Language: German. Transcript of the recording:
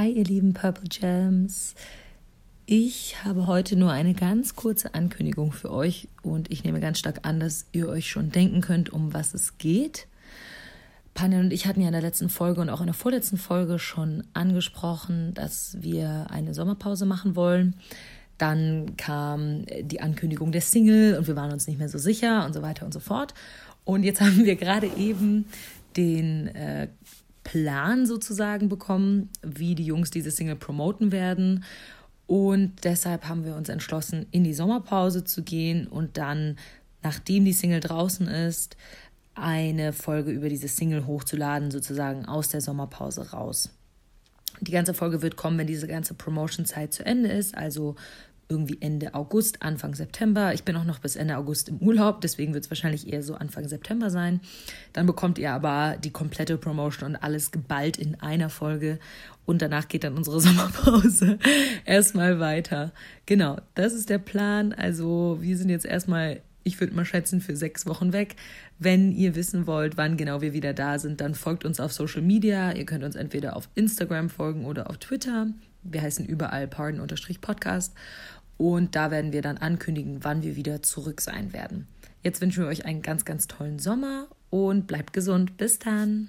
Hi, ihr lieben Purple Gems. Ich habe heute nur eine ganz kurze Ankündigung für euch und ich nehme ganz stark an, dass ihr euch schon denken könnt, um was es geht. Panel und ich hatten ja in der letzten Folge und auch in der vorletzten Folge schon angesprochen, dass wir eine Sommerpause machen wollen. Dann kam die Ankündigung der Single und wir waren uns nicht mehr so sicher und so weiter und so fort. Und jetzt haben wir gerade eben den äh, Plan sozusagen bekommen, wie die Jungs diese Single promoten werden. Und deshalb haben wir uns entschlossen, in die Sommerpause zu gehen und dann, nachdem die Single draußen ist, eine Folge über diese Single hochzuladen, sozusagen aus der Sommerpause raus. Die ganze Folge wird kommen, wenn diese ganze Promotion-Zeit zu Ende ist, also irgendwie Ende August, Anfang September. Ich bin auch noch bis Ende August im Urlaub, deswegen wird es wahrscheinlich eher so Anfang September sein. Dann bekommt ihr aber die komplette Promotion und alles geballt in einer Folge. Und danach geht dann unsere Sommerpause erstmal weiter. Genau, das ist der Plan. Also wir sind jetzt erstmal, ich würde mal schätzen, für sechs Wochen weg. Wenn ihr wissen wollt, wann genau wir wieder da sind, dann folgt uns auf Social Media. Ihr könnt uns entweder auf Instagram folgen oder auf Twitter. Wir heißen überall pardon-podcast. Und da werden wir dann ankündigen, wann wir wieder zurück sein werden. Jetzt wünschen wir euch einen ganz, ganz tollen Sommer und bleibt gesund. Bis dann.